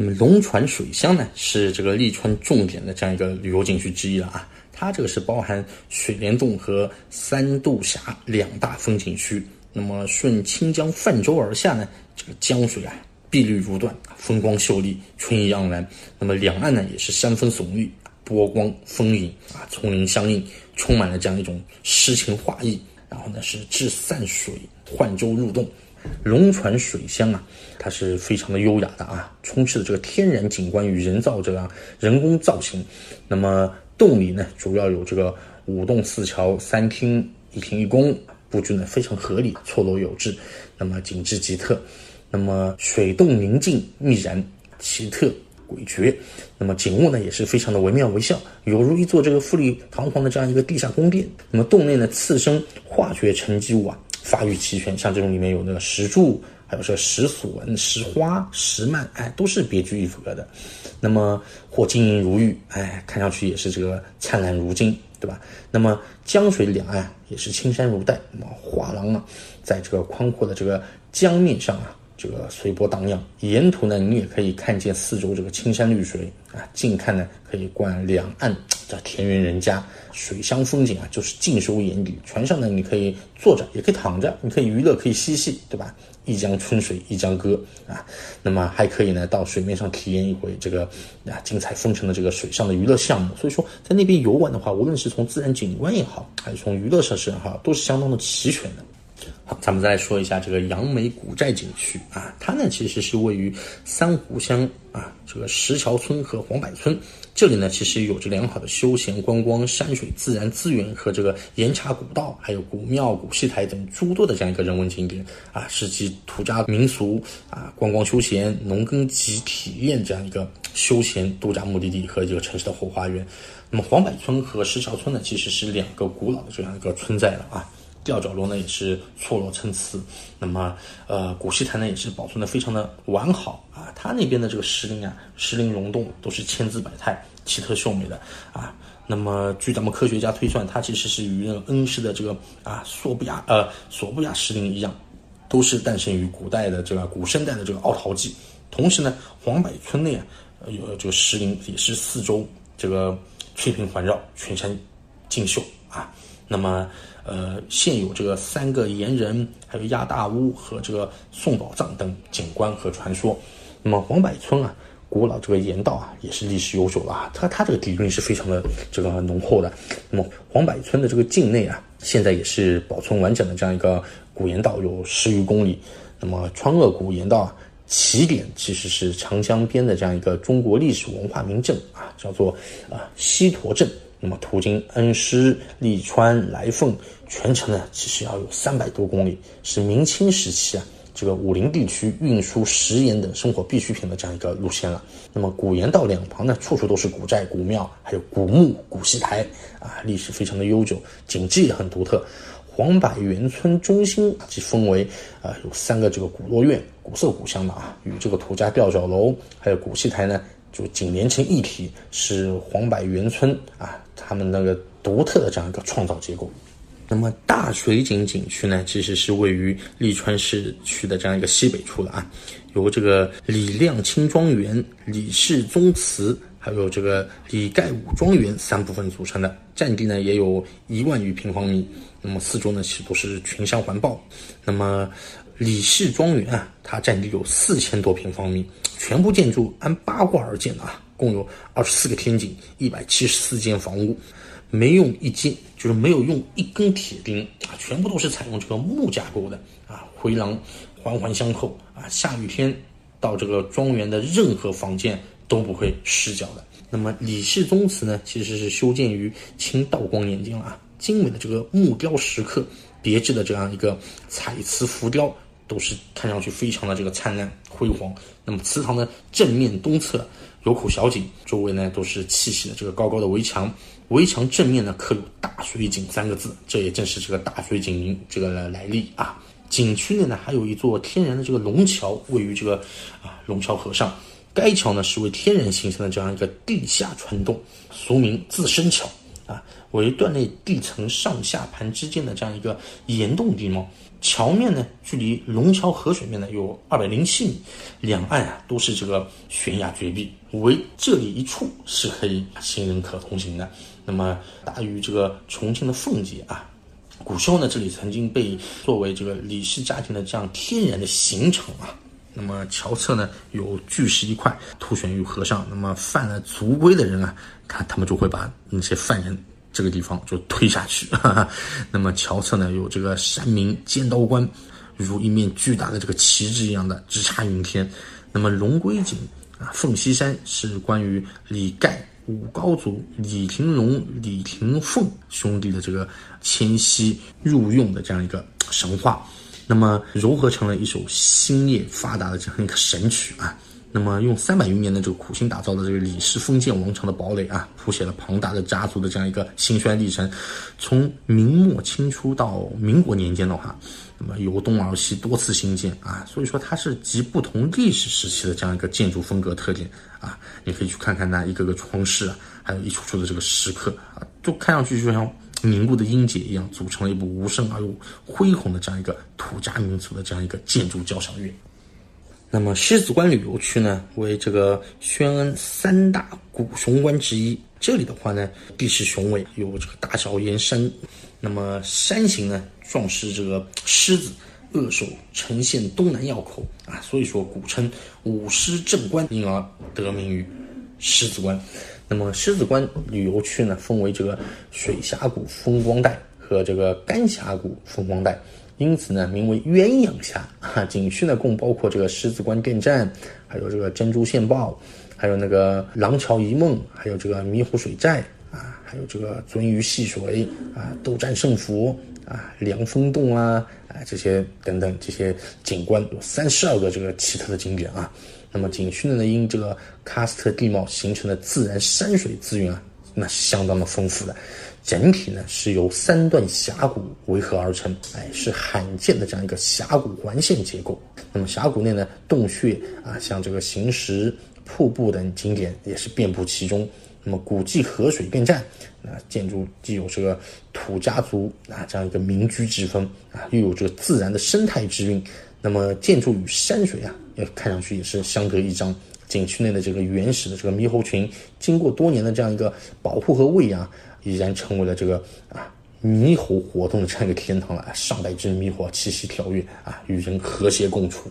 那么龙船水乡呢，是这个利川重点的这样一个旅游景区之一了啊。它这个是包含水帘洞和三渡峡两大风景区。那么顺清江泛舟而下呢，这个江水啊碧绿如缎，风光秀丽，春意盎然。那么两岸呢也是山峰耸立，波光丰影啊，丛林相映，充满了这样一种诗情画意。然后呢是治散水，换舟入洞。龙船水乡啊，它是非常的优雅的啊，充斥的这个天然景观与人造这样人工造型。那么洞里呢，主要有这个五洞四桥三厅一厅一宫，布局呢非常合理，错落有致，那么景致极特。那么水洞宁静密然，奇特诡谲。那么景物呢也是非常的惟妙惟肖，犹如一座这个富丽堂皇的这样一个地下宫殿。那么洞内呢次生化学沉积物啊。发育齐全，像这种里面有那个石柱，还有说石笋、石花、石幔，哎，都是别具一格的。那么或晶莹如玉，哎，看上去也是这个灿烂如金，对吧？那么江水两岸也是青山如黛，那么画廊啊，在这个宽阔的这个江面上啊。这个随波荡漾，沿途呢，你也可以看见四周这个青山绿水啊，近看呢可以观两岸的田园人家，水乡风景啊，就是尽收眼底。船上呢，你可以坐着，也可以躺着，你可以娱乐，可以嬉戏，对吧？一江春水一江歌啊，那么还可以呢，到水面上体验一回这个啊精彩纷呈的这个水上的娱乐项目。所以说，在那边游玩的话，无论是从自然景观也好，还是从娱乐设施也好，都是相当的齐全的。好，咱们再来说一下这个杨梅古寨景区啊，它呢其实是位于三湖乡啊这个石桥村和黄柏村，这里呢其实有着良好的休闲观光、山水自然资源和这个岩茶古道，还有古庙、古戏台等诸多的这样一个人文景点啊，是集土家民俗啊、观光休闲、农耕及体验这样一个休闲度假目的地和这个城市的后花园。那么黄柏村和石桥村呢，其实是两个古老的这样一个村寨了啊。吊脚楼呢也是错落参差，那么呃古戏台呢也是保存的非常的完好啊，它那边的这个石林啊，石林溶洞都是千姿百态、奇特秀美的啊。那么据咱们科学家推算，它其实是与那个恩施的这个啊索布亚呃索布亚石林一样，都是诞生于古代的这个古生代的这个奥陶纪。同时呢，黄柏村内啊有这个石林也是四周这个翠屏环绕，群山竞秀啊。那么，呃，现有这个三个岩人，还有亚大屋和这个宋宝藏等景观和传说。那么黄柏村啊，古老这个岩道啊，也是历史悠久了啊，它它这个底蕴是非常的这个浓厚的。那么黄柏村的这个境内啊，现在也是保存完整的这样一个古岩道有十余公里。那么川鄂古岩道啊，起点其实是长江边的这样一个中国历史文化名镇啊，叫做啊西坨镇。那么途经恩施、利川、来凤，全程呢其实要有三百多公里，是明清时期啊这个武陵地区运输食盐等生活必需品的这样一个路线了。那么古盐道两旁呢，处处都是古寨、古庙，还有古墓、古戏台啊，历史非常的悠久，景致也很独特。黄柏园村中心即分为啊有三个这个古落院，古色古香的啊，与这个土家吊脚楼还有古戏台呢。就紧连成一体，是黄柏园村啊，他们那个独特的这样一个创造结构。那么大水井景区呢，其实是位于利川市区的这样一个西北处的啊，由这个李亮清庄园、李氏宗祠，还有这个李盖武庄园三部分组成的，占地呢也有一万余平方米。那么四周呢，其实都是群山环抱。那么李氏庄园啊，它占地有四千多平方米，全部建筑按八卦而建的啊，共有二十四个天井，一百七十四间房屋，没用一间，就是没有用一根铁钉啊，全部都是采用这个木架构的啊，回廊环环相扣啊，下雨天到这个庄园的任何房间都不会湿脚的。那么李氏宗祠呢，其实是修建于清道光年间了啊，精美的这个木雕石刻，别致的这样一个彩瓷浮雕。都是看上去非常的这个灿烂辉煌。那么祠堂的正面东侧有口小井，周围呢都是砌起的这个高高的围墙，围墙正面呢刻有“大水井”三个字，这也正是这个大水井这个来历啊。景区内呢还有一座天然的这个龙桥，位于这个啊龙桥河上，该桥呢是为天然形成的这样一个地下穿洞，俗名自身桥，为段内地层上下盘之间的这样一个岩洞地貌。桥面呢，距离龙桥河水面呢有二百零七米，两岸啊都是这个悬崖绝壁，唯这里一处是可以行人可通行的。那么大于这个重庆的奉节啊，古时候呢这里曾经被作为这个李氏家庭的这样天然的刑场啊。那么桥侧呢有巨石一块凸悬于河上，那么犯了族规的人啊，看他们就会把那些犯人。这个地方就推下去，哈哈。那么桥侧呢有这个山明尖刀关，如一面巨大的这个旗帜一样的直插云天。那么龙龟井啊，凤溪山是关于李盖五高祖李廷龙、李廷凤兄弟的这个迁徙入用的这样一个神话，那么糅合成了一首兴业发达的这样一个神曲啊。那么，用三百余年的这个苦心打造的这个李氏封建王朝的堡垒啊，谱写了庞大的家族的这样一个兴衰历程。从明末清初到民国年间的话，那么由东而西多次兴建啊，所以说它是集不同历史时期的这样一个建筑风格特点啊。你可以去看看那一个个窗式啊，还有一处处的这个石刻啊，就看上去就像凝固的音节一样，组成了一部无声而又恢宏的这样一个土家民族的这样一个建筑交响乐。那么狮子关旅游区呢，为这个宣恩三大古雄关之一。这里的话呢，地势雄伟，有这个大小岩山。那么山形呢，壮狮这个狮子扼守呈现东南要口啊，所以说古称五狮镇关，因而得名于狮子关。那么狮子关旅游区呢，分为这个水峡谷风光带和这个干峡谷风光带。因此呢，名为鸳鸯峡。哈，景区呢共包括这个狮子关电站，还有这个珍珠线报，还有那个廊桥一梦，还有这个迷湖水寨啊，还有这个鳟鱼戏水啊，斗战胜佛啊，凉风洞啊，啊这些等等这些景观有三十二个这个奇特的景点啊。那么景区呢，因这个喀斯特地貌形成的自然山水资源啊，那是相当的丰富的。整体呢是由三段峡谷围合而成，哎，是罕见的这样一个峡谷环线结构。那么峡谷内呢，洞穴啊，像这个行石、瀑布等景点也是遍布其中。那么古迹河水便站，啊，建筑既有这个土家族啊这样一个民居之风啊，又有这个自然的生态之韵。那么建筑与山水啊，看上去也是相得益彰。景区内的这个原始的这个猕猴群，经过多年的这样一个保护和喂养。已然成为了这个啊猕猴活动的这样一个天堂了。上百只猕猴栖息跳跃啊，与人和谐共处。